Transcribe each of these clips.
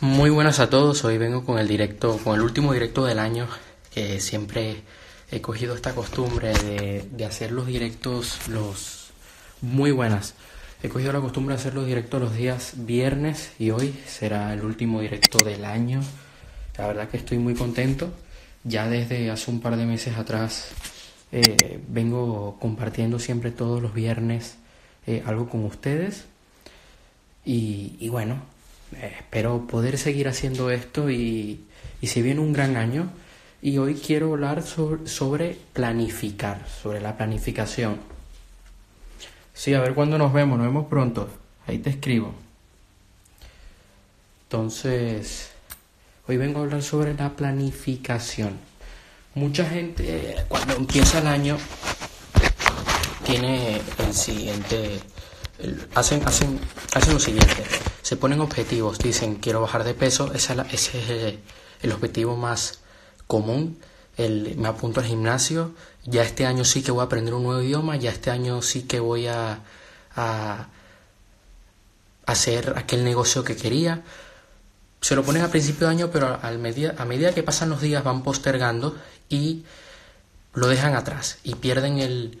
Muy buenas a todos, hoy vengo con el directo, con el último directo del año, que siempre he cogido esta costumbre de, hacer los directos los muy buenas. He cogido la costumbre de hacer los directos los días viernes y hoy será el último directo del año. La verdad que estoy muy contento. Ya desde hace un par de meses atrás eh, vengo compartiendo siempre todos los viernes eh, algo con ustedes. Y, bueno, espero poder seguir haciendo esto y, y se viene un gran año. Y hoy quiero hablar sobre, sobre planificar, sobre la planificación. Sí, a ver cuándo nos vemos, nos vemos pronto. Ahí te escribo. Entonces, hoy vengo a hablar sobre la planificación. Mucha gente cuando empieza el año tiene el siguiente, hacen, hacen, hacen lo siguiente, se ponen objetivos, dicen quiero bajar de peso, ese es el, objetivo más común, el, me apunto al gimnasio, ya este año sí que voy a aprender un nuevo idioma, ya este año sí que voy a, hacer aquel negocio que quería, se lo ponen a principio de año, pero medida, a medida que pasan los días van postergando y lo dejan atrás y pierden el,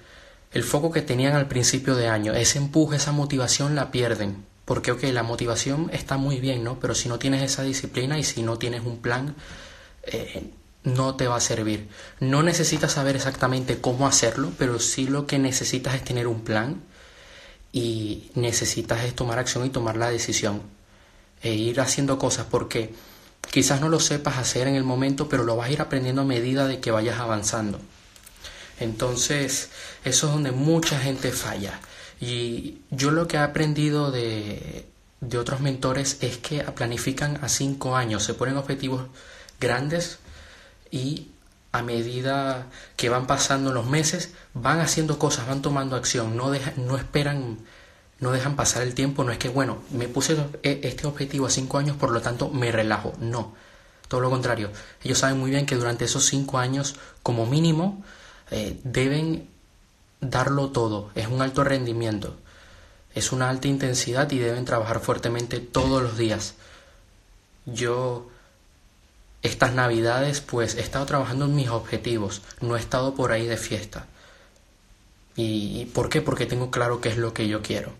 el foco que tenían al principio de año. Ese empuje, esa motivación la pierden. Porque, ok, la motivación está muy bien, ¿no? Pero si no tienes esa disciplina y si no tienes un plan, eh, no te va a servir. No necesitas saber exactamente cómo hacerlo, pero sí lo que necesitas es tener un plan y necesitas es tomar acción y tomar la decisión e ir haciendo cosas porque quizás no lo sepas hacer en el momento, pero lo vas a ir aprendiendo a medida de que vayas avanzando. Entonces, eso es donde mucha gente falla. Y yo lo que he aprendido de, de otros mentores es que planifican a cinco años, se ponen objetivos grandes y a medida que van pasando los meses van haciendo cosas, van tomando acción, no, deja- no esperan, no dejan pasar el tiempo, no es que, bueno, me puse e- este objetivo a cinco años, por lo tanto me relajo, no, todo lo contrario, ellos saben muy bien que durante esos cinco años, como mínimo, eh, deben darlo todo, es un alto rendimiento, es una alta intensidad y deben trabajar fuertemente todos los días. Yo estas navidades pues he estado trabajando en mis objetivos, no he estado por ahí de fiesta. ¿Y, por qué? Porque tengo claro qué es lo que yo quiero.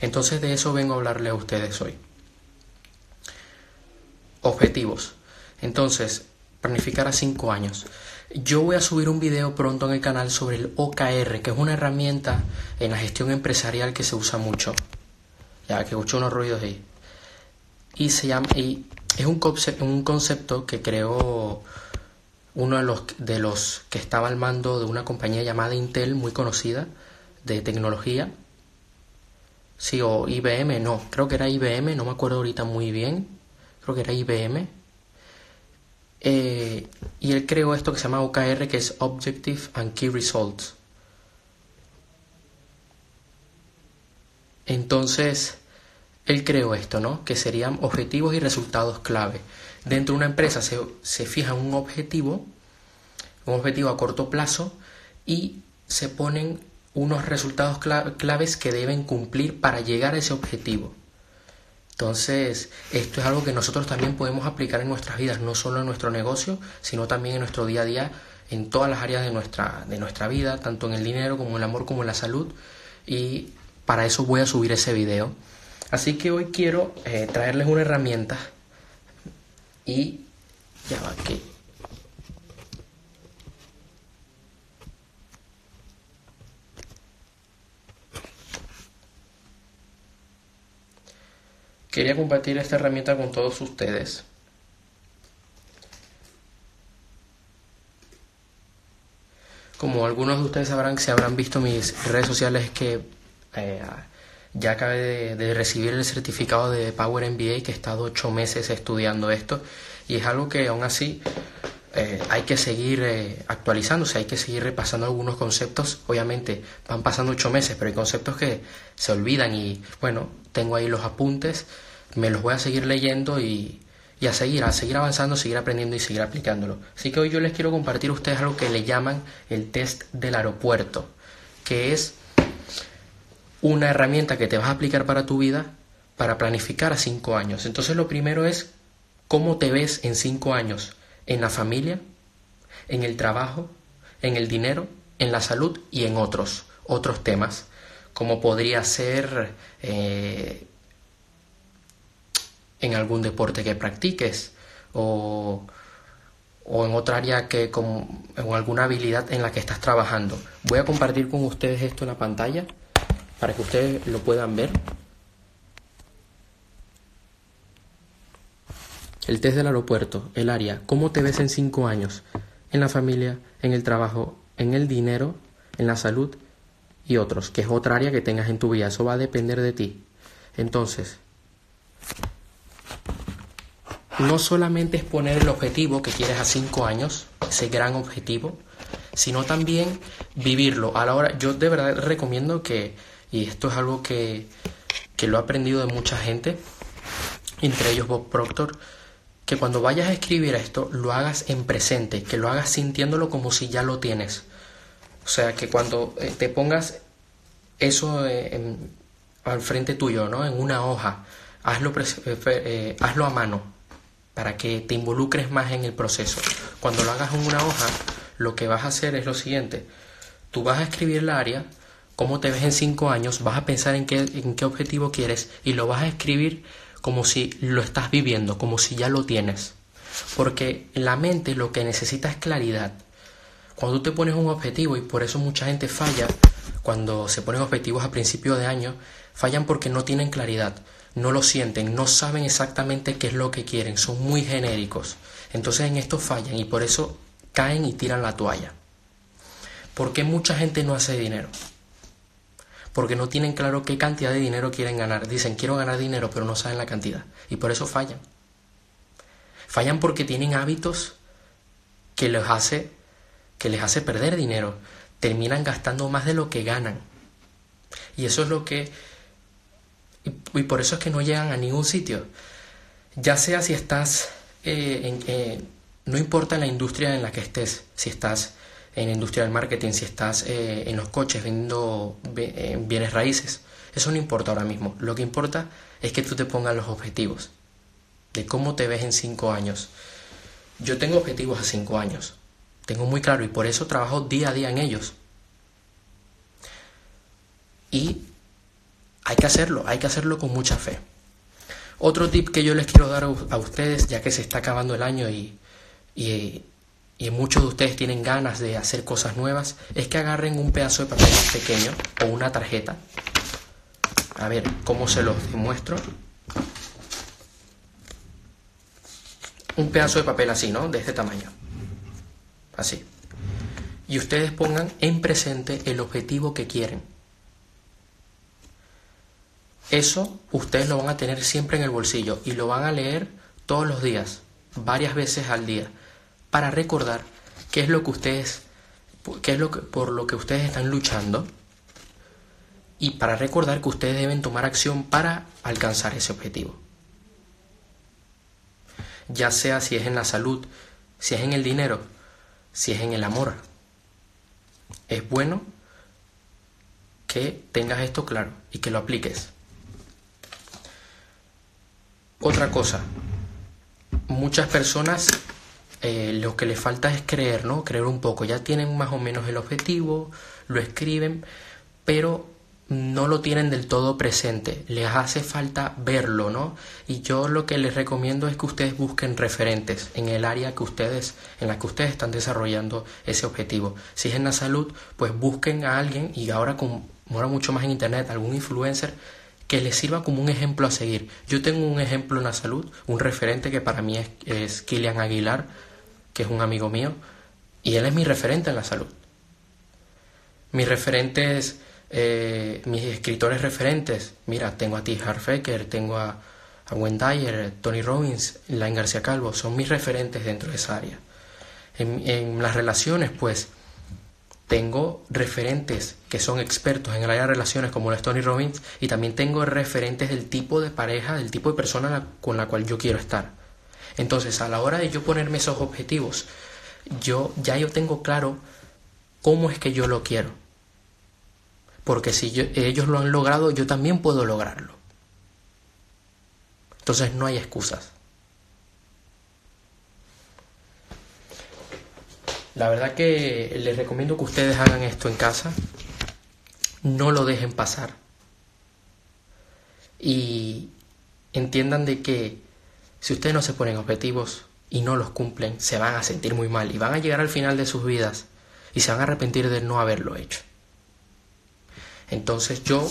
Entonces de eso vengo a hablarle a ustedes hoy. Objetivos. Entonces, planificar a 5 años. Yo voy a subir un video pronto en el canal sobre el OKR, que es una herramienta en la gestión empresarial que se usa mucho. Ya que escucho unos ruidos ahí y se llama y es un concepto, un concepto que creó uno de los de los que estaba al mando de una compañía llamada Intel muy conocida de tecnología sí o IBM no creo que era IBM no me acuerdo ahorita muy bien creo que era IBM Eh, y él creó esto que se llama OKR que es Objective and Key Results entonces él creó esto, ¿no? Que serían objetivos y resultados clave. Dentro de una empresa se, se fija un objetivo, un objetivo a corto plazo, y se ponen unos resultados cla- claves que deben cumplir para llegar a ese objetivo. Entonces, esto es algo que nosotros también podemos aplicar en nuestras vidas, no solo en nuestro negocio, sino también en nuestro día a día, en todas las áreas de nuestra, de nuestra vida, tanto en el dinero como en el amor como en la salud. Y para eso voy a subir ese video. Así que hoy quiero eh, traerles una herramienta y ya va que quería compartir esta herramienta con todos ustedes. Como algunos de ustedes sabrán, si habrán visto mis redes sociales, es que eh, ya acabé de, de recibir el certificado de Power MBA, que he estado ocho meses estudiando esto, y es algo que aún así eh, hay que seguir eh, actualizándose, hay que seguir repasando algunos conceptos. Obviamente van pasando ocho meses, pero hay conceptos que se olvidan y bueno, tengo ahí los apuntes, me los voy a seguir leyendo y, a seguir, a seguir avanzando, seguir aprendiendo y seguir aplicándolo. Así que hoy yo les quiero compartir a ustedes algo que le llaman el test del aeropuerto, que es una herramienta que te vas a aplicar para tu vida para planificar a cinco años. Entonces lo primero es ¿Cómo te ves en cinco años? ¿En la familia? ¿En el trabajo? ¿En el dinero? ¿En la salud? Y en otros, otros temas, como podría ser eh, en algún deporte que practiques o, o en otra área que con, alguna habilidad en la que estás trabajando. Voy a compartir con ustedes esto en la pantalla para que ustedes lo puedan ver. El test del aeropuerto, el área, ¿cómo te ves en cinco años? En la familia, en el trabajo, en el dinero, en la salud y otros, que es otra área que tengas en tu vida. Eso va a depender de ti. Entonces, no solamente es poner el objetivo que quieres a cinco años, ese gran objetivo, sino también vivirlo. A la hora, yo de verdad recomiendo que, y esto es algo que, que lo he aprendido de mucha gente, entre ellos Bob Proctor, que cuando vayas a escribir esto lo hagas en presente, que lo hagas sintiéndolo como si ya lo tienes. O sea, que cuando eh, te pongas eso eh, al frente tuyo, ¿no? En una hoja, hazlo, eh, hazlo a mano para que te involucres más en el proceso. Cuando lo hagas en una hoja, lo que vas a hacer es lo siguiente. Tú vas a escribir la área, cómo te ves en cinco años, vas a pensar en qué, en qué objetivo quieres y lo vas a escribir como si lo estás viviendo, como si ya lo tienes. Porque la mente lo que necesita es claridad. Cuando tú te pones un objetivo, y por eso mucha gente falla, cuando se ponen objetivos a principio de año, fallan porque no tienen claridad, no lo sienten, no saben exactamente qué es lo que quieren, son muy genéricos. Entonces en esto fallan y por eso caen y tiran la toalla. ¿Por qué mucha gente no hace dinero? porque no tienen claro qué cantidad de dinero quieren ganar. Dicen, quiero ganar dinero, pero no saben la cantidad. Y por eso fallan. Fallan porque tienen hábitos que les hace, que les hace perder dinero. Terminan gastando más de lo que ganan. Y eso es lo que... Y, por eso es que no llegan a ningún sitio. Ya sea si estás eh, en... Eh, no importa la industria en la que estés, si estás en industria del marketing, si estás eh, en los coches vendiendo bienes raíces. Eso no importa ahora mismo. Lo que importa es que tú te pongas los objetivos de cómo te ves en cinco años. Yo tengo objetivos a cinco años. Tengo muy claro y por eso trabajo día a día en ellos. Y hay que hacerlo, hay que hacerlo con mucha fe. Otro tip que yo les quiero dar a ustedes, ya que se está acabando el año y, muchos de ustedes tienen ganas de hacer cosas nuevas, es que agarren un pedazo de papel pequeño o una tarjeta. A ver, ¿cómo se los demuestro? Un pedazo de papel así, ¿no? De este tamaño. Así. Y ustedes pongan en presente el objetivo que quieren. Eso ustedes lo van a tener siempre en el bolsillo y lo van a leer todos los días, varias veces al día para recordar qué es lo que ustedes, qué es lo que, por lo que ustedes están luchando y para recordar que ustedes deben tomar acción para alcanzar ese objetivo. Ya sea si es en la salud, si es en el dinero, si es en el amor. Es bueno que tengas esto claro y que lo apliques. Otra cosa, muchas personas eh, lo que les falta es creer, ¿no? Creer un poco. Ya tienen más o menos el objetivo, lo escriben, pero no lo tienen del todo presente. Les hace falta verlo, ¿no? Y yo lo que les recomiendo es que ustedes busquen referentes en el área que ustedes, en la que ustedes están desarrollando ese objetivo. Si es en la salud, pues busquen a alguien y ahora como ahora mucho más en internet, algún influencer que les sirva como un ejemplo a seguir. Yo tengo un ejemplo en la salud, un referente que para mí es, es Kilian Aguilar, que es un amigo mío, y él es mi referente en la salud. Mis referentes, eh, mis escritores referentes, mira, tengo a T. Harfaker, tengo a, a Dyer, Tony Robbins, Lain García Calvo, son mis referentes dentro de esa área. En las relaciones, pues, tengo referentes que son expertos en el área de relaciones como es Tony Robbins y también tengo referentes del tipo de pareja, del tipo de persona con la cual yo quiero estar. Entonces, a la hora de yo ponerme esos objetivos, yo ya yo tengo claro cómo es que yo lo quiero. Porque si ellos lo han logrado, yo también puedo lograrlo. Entonces no hay excusas. La verdad que les recomiendo que ustedes hagan esto en casa. No lo dejen pasar. Y entiendan de que si ustedes no se ponen objetivos y no los cumplen, se van a sentir muy mal y van a llegar al final de sus vidas y se van a arrepentir de no haberlo hecho. Entonces yo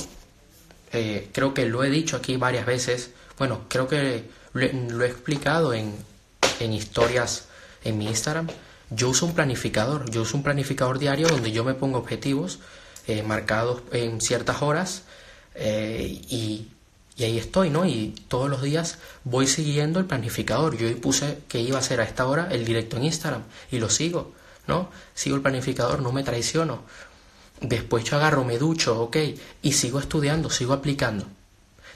eh, creo que lo he dicho aquí varias veces, bueno, creo que lo, he explicado en, en historias en mi Instagram, yo uso un planificador, yo uso un planificador diario donde yo me pongo objetivos eh, marcados en ciertas horas eh, y, y, ahí estoy, ¿no? Y todos los días voy siguiendo el planificador. Yo puse que iba a ser a esta hora el directo en Instagram y lo sigo, ¿no? Sigo el planificador, no me traiciono. Después yo agarro, me ducho, ok, y sigo estudiando, sigo aplicando.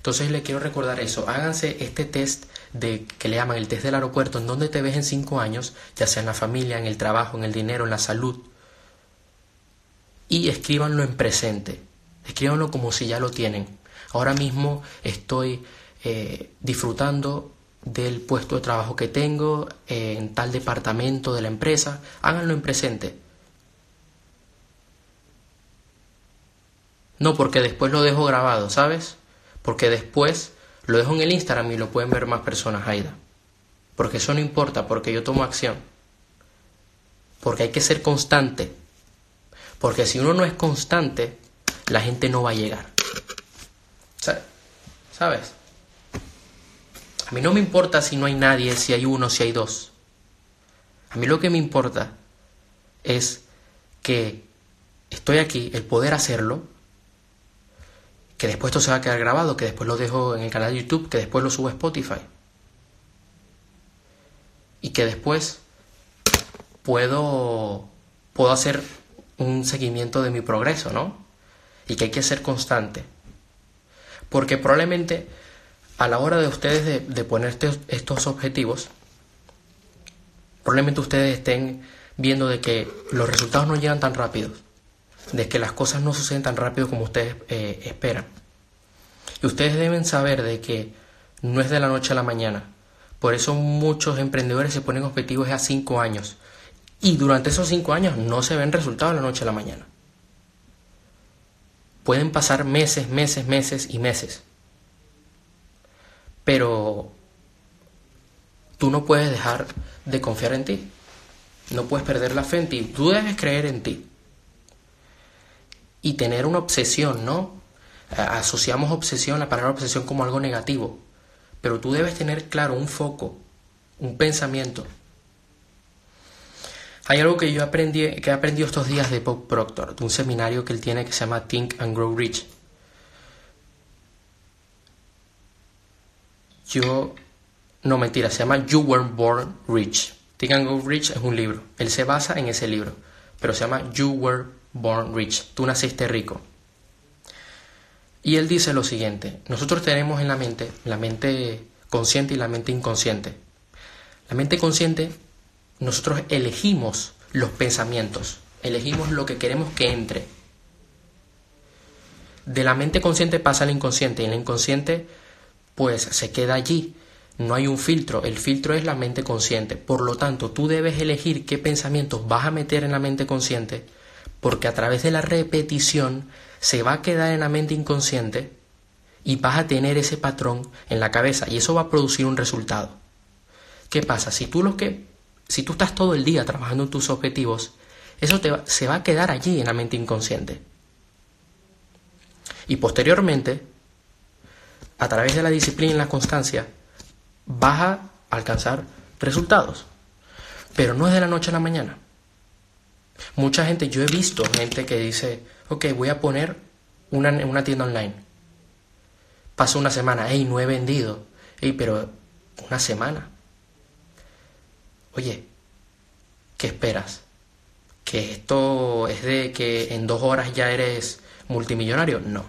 Entonces le quiero recordar eso, háganse este test de que le llaman el test del aeropuerto, en donde te ves en cinco años, ya sea en la familia, en el trabajo, en el dinero, en la salud, y escríbanlo en presente, escríbanlo como si ya lo tienen. Ahora mismo estoy eh, disfrutando del puesto de trabajo que tengo eh, en tal departamento de la empresa, háganlo en presente. No porque después lo dejo grabado, ¿sabes? Porque después lo dejo en el Instagram y lo pueden ver más personas, Aida. Porque eso no importa, porque yo tomo acción. Porque hay que ser constante. Porque si uno no es constante, la gente no va a llegar. ¿Sabes? A mí no me importa si no hay nadie, si hay uno, si hay dos. A mí lo que me importa es que estoy aquí, el poder hacerlo, que después esto se va a quedar grabado, que después lo dejo en el canal de YouTube, que después lo subo a Spotify. Y que después puedo, puedo hacer un seguimiento de mi progreso, ¿no? Y que hay que ser constante. Porque probablemente a la hora de ustedes de, de poner estos objetivos, probablemente ustedes estén viendo de que los resultados no llegan tan rápidos de que las cosas no suceden tan rápido como ustedes eh, esperan. Y ustedes deben saber de que no es de la noche a la mañana. Por eso muchos emprendedores se ponen objetivos a cinco años. Y durante esos cinco años no se ven resultados de la noche a la mañana. Pueden pasar meses, meses, meses y meses. Pero tú no puedes dejar de confiar en ti. No puedes perder la fe en ti. Tú debes creer en ti y tener una obsesión, ¿no? Asociamos obsesión, la palabra obsesión como algo negativo, pero tú debes tener claro un foco, un pensamiento. Hay algo que yo aprendí, que he aprendido estos días de Bob Proctor, de un seminario que él tiene que se llama Think and Grow Rich. Yo, no mentira, se llama You Were Born Rich. Think and Grow Rich es un libro. Él se basa en ese libro, pero se llama You Were born rich, tú naciste rico. Y él dice lo siguiente, nosotros tenemos en la mente la mente consciente y la mente inconsciente. La mente consciente, nosotros elegimos los pensamientos, elegimos lo que queremos que entre. De la mente consciente pasa al inconsciente y el inconsciente pues se queda allí. No hay un filtro, el filtro es la mente consciente. Por lo tanto, tú debes elegir qué pensamientos vas a meter en la mente consciente porque a través de la repetición se va a quedar en la mente inconsciente y vas a tener ese patrón en la cabeza y eso va a producir un resultado. ¿Qué pasa? Si tú, lo que, si tú estás todo el día trabajando en tus objetivos, eso te se va a quedar allí en la mente inconsciente. Y posteriormente, a través de la disciplina y la constancia, vas a alcanzar resultados. Pero no es de la noche a la mañana. Mucha gente, yo he visto gente que dice, ok, voy a poner una, una tienda online. Pasó una semana, hey, no he vendido. Hey, pero una semana. Oye, ¿qué esperas? ¿Que esto es de que en dos horas ya eres multimillonario? No.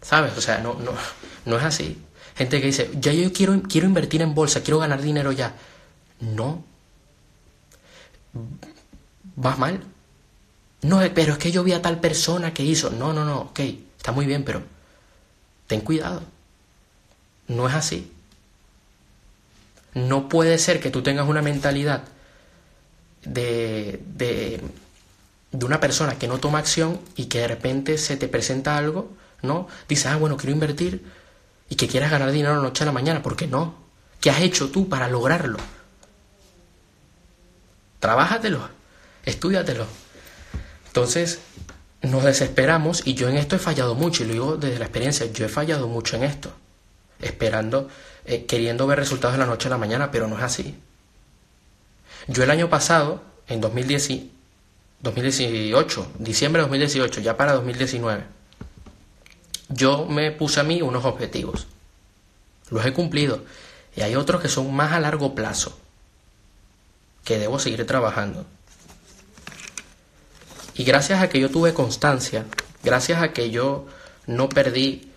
¿Sabes? O sea, no, no, no es así. Gente que dice, ya yo quiero, quiero invertir en bolsa, quiero ganar dinero ya. No vas mal. No, pero es que yo vi a tal persona que hizo. No, no, no, ok, está muy bien, pero ten cuidado. No es así. No puede ser que tú tengas una mentalidad de, de, de una persona que no toma acción y que de repente se te presenta algo, ¿no? Dice, ah, bueno, quiero invertir y que quieras ganar dinero la noche a la mañana, ¿por qué no? ¿Qué has hecho tú para lograrlo? Trabájatelo, estudiatelo. Entonces, nos desesperamos y yo en esto he fallado mucho, y lo digo desde la experiencia, yo he fallado mucho en esto, esperando, eh, queriendo ver resultados de la noche a la mañana, pero no es así. Yo el año pasado, en 2018, diciembre de 2018, ya para 2019, yo me puse a mí unos objetivos. Los he cumplido. Y hay otros que son más a largo plazo, que debo seguir trabajando. Y gracias a que yo tuve constancia, gracias a que yo no perdí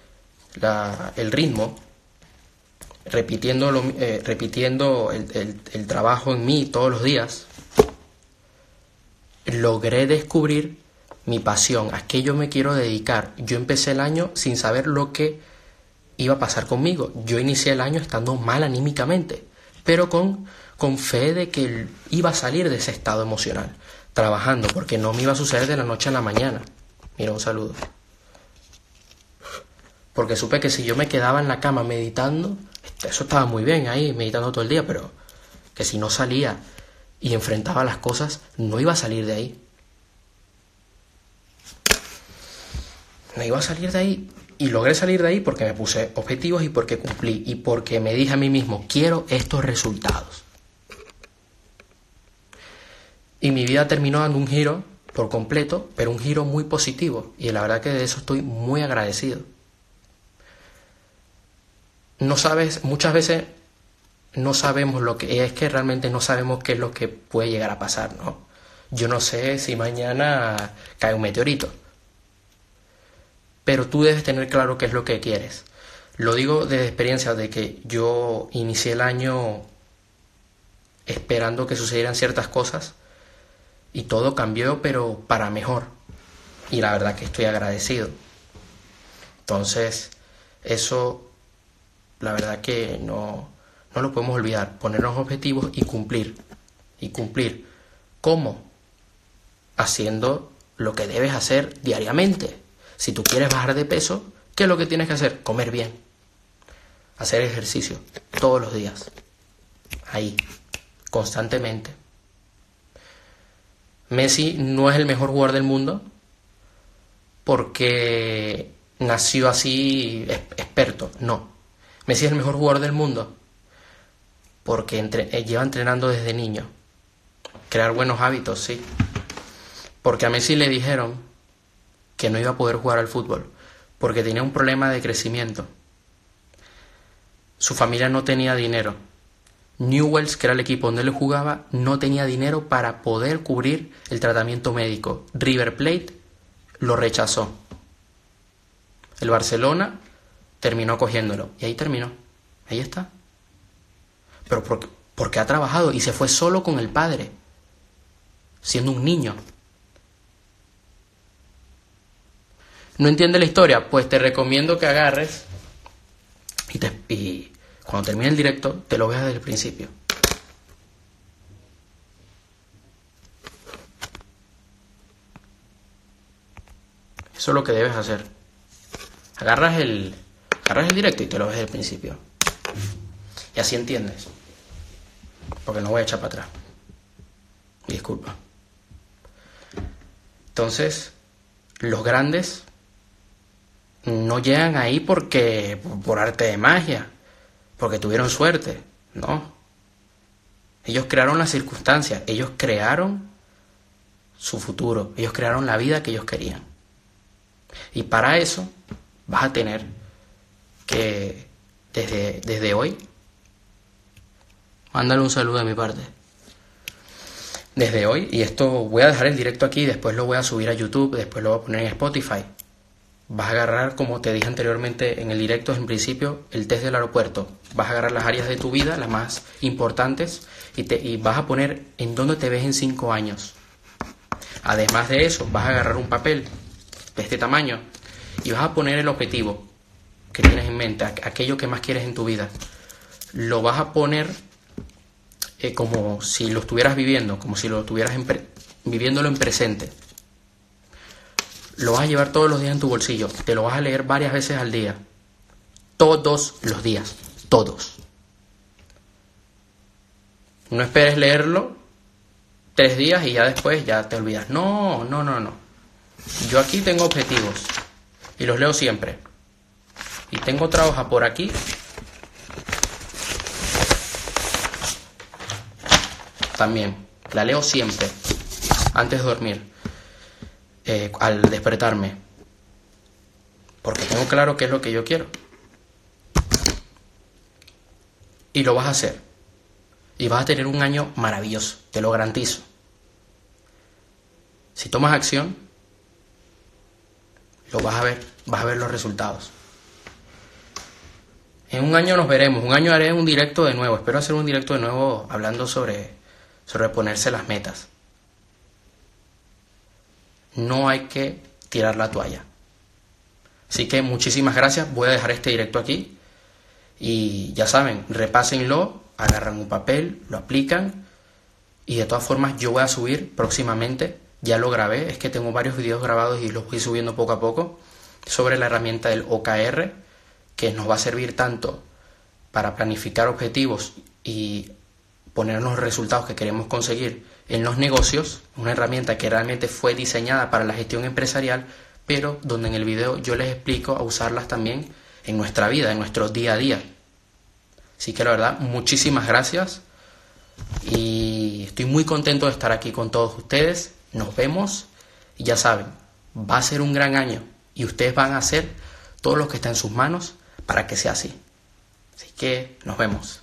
el ritmo, repitiendo, eh, repitiendo el, trabajo en mí todos los días, logré descubrir mi pasión, a qué yo me quiero dedicar. Yo empecé el año sin saber lo que iba a pasar conmigo. Yo inicié el año estando mal anímicamente, pero con, con fe de que iba a salir de ese estado emocional trabajando, porque no me iba a suceder de la noche a la mañana. Mira, un saludo. Porque supe que si yo me quedaba en la cama meditando, eso estaba muy bien ahí, meditando todo el día, pero que si no salía y enfrentaba las cosas, no iba a salir de ahí. No iba a salir de ahí. Y logré salir de ahí porque me puse objetivos y porque cumplí y porque me dije a mí mismo, quiero estos resultados. Y mi vida terminó dando un giro por completo, pero un giro muy positivo. Y la verdad que de eso estoy muy agradecido. No sabes, muchas veces no sabemos lo que es que realmente no sabemos qué es lo que puede llegar a pasar, ¿no? Yo no sé si mañana cae un meteorito. Pero tú debes tener claro qué es lo que quieres. Lo digo desde experiencia de que yo inicié el año esperando que sucedieran ciertas cosas y todo cambió pero para mejor. Y la verdad que estoy agradecido. Entonces, eso, la verdad que no, no lo podemos olvidar. Ponernos objetivos y cumplir. Y cumplir. ¿Cómo? Haciendo lo que debes hacer diariamente. Si tú quieres bajar de peso, ¿qué es lo que tienes que hacer? Comer bien. Hacer ejercicio todos los días. Ahí, constantemente. Messi no es el mejor jugador del mundo porque nació así experto, no. Messi es el mejor jugador del mundo porque eh, lleva entrenando desde niño. Crear buenos hábitos, sí. Porque a Messi le dijeron que no iba a poder jugar al fútbol porque tenía un problema de crecimiento. Su familia no tenía dinero Newells, que era el equipo donde él jugaba, no tenía dinero para poder cubrir el tratamiento médico. River Plate lo rechazó. El Barcelona terminó cogiéndolo. Y ahí terminó. Ahí está. Pero porque, porque ha trabajado y se fue solo con el padre, siendo un niño. ¿No entiende la historia? Pues te recomiendo que agarres y, te, cuando termine el directo, te lo veas desde el principio. Eso es lo que debes hacer. Agarras el, agarras el directo y te lo ves desde el principio. Y así entiendes. Porque no voy a echar para atrás. Disculpa. Entonces, los grandes no llegan ahí porque por arte de magia porque tuvieron suerte. No. Ellos crearon las circunstancias, ellos crearon su futuro, ellos crearon la vida que ellos querían. Y para eso vas a tener que, desde, desde hoy, mándale un saludo de mi parte. Desde hoy, y esto voy a dejar el directo aquí, después lo voy a subir a YouTube, después lo voy a poner en Spotify vas a agarrar, como te dije anteriormente en el directo, en principio, el test del aeropuerto. Vas a agarrar las áreas de tu vida, las más importantes, y, te, y vas a poner en dónde te ves en cinco años. Además de eso, vas a agarrar un papel de este tamaño y vas a poner el objetivo que tienes en mente, aquello que más quieres en tu vida. Lo vas a poner eh, como si lo estuvieras viviendo, como si lo estuvieras viviéndolo en presente. Lo vas a llevar todos los días en tu bolsillo, te lo vas a leer varias veces al día. Todos los días, todos. No esperes leerlo tres días y ya después ya te olvidas. No, no, no, no. Yo aquí tengo objetivos y los leo siempre. Y tengo otra hoja por aquí. También. La leo siempre. Antes de dormir. Eh, al despertarme. Porque tengo claro qué es lo que yo quiero. Y lo vas a hacer. Y vas a tener un año maravilloso. Te lo garantizo. Si tomas acción, lo vas a ver, vas a ver los resultados. En un año nos veremos, un año haré un directo de nuevo, espero hacer un directo de nuevo hablando sobre, sobre ponerse las metas. No hay que tirar la toalla. Así que muchísimas gracias, voy a dejar este directo aquí. Y ya saben, repásenlo, agarran un papel, lo aplican. Y de todas formas yo voy a subir próximamente. Ya lo grabé, es que tengo varios videos grabados y los voy subiendo poco a poco sobre la herramienta del OKR, que nos va a servir tanto para planificar objetivos y poner los resultados que queremos conseguir en los negocios, una herramienta que realmente fue diseñada para la gestión empresarial, pero donde en el video yo les explico a usarlas también en nuestra vida, en nuestro día a día. Así que la verdad, muchísimas gracias y estoy muy contento de estar aquí con todos ustedes. Nos vemos y ya saben, va a ser un gran año y ustedes van a hacer todo lo que está en sus manos para que sea así. Así que nos vemos.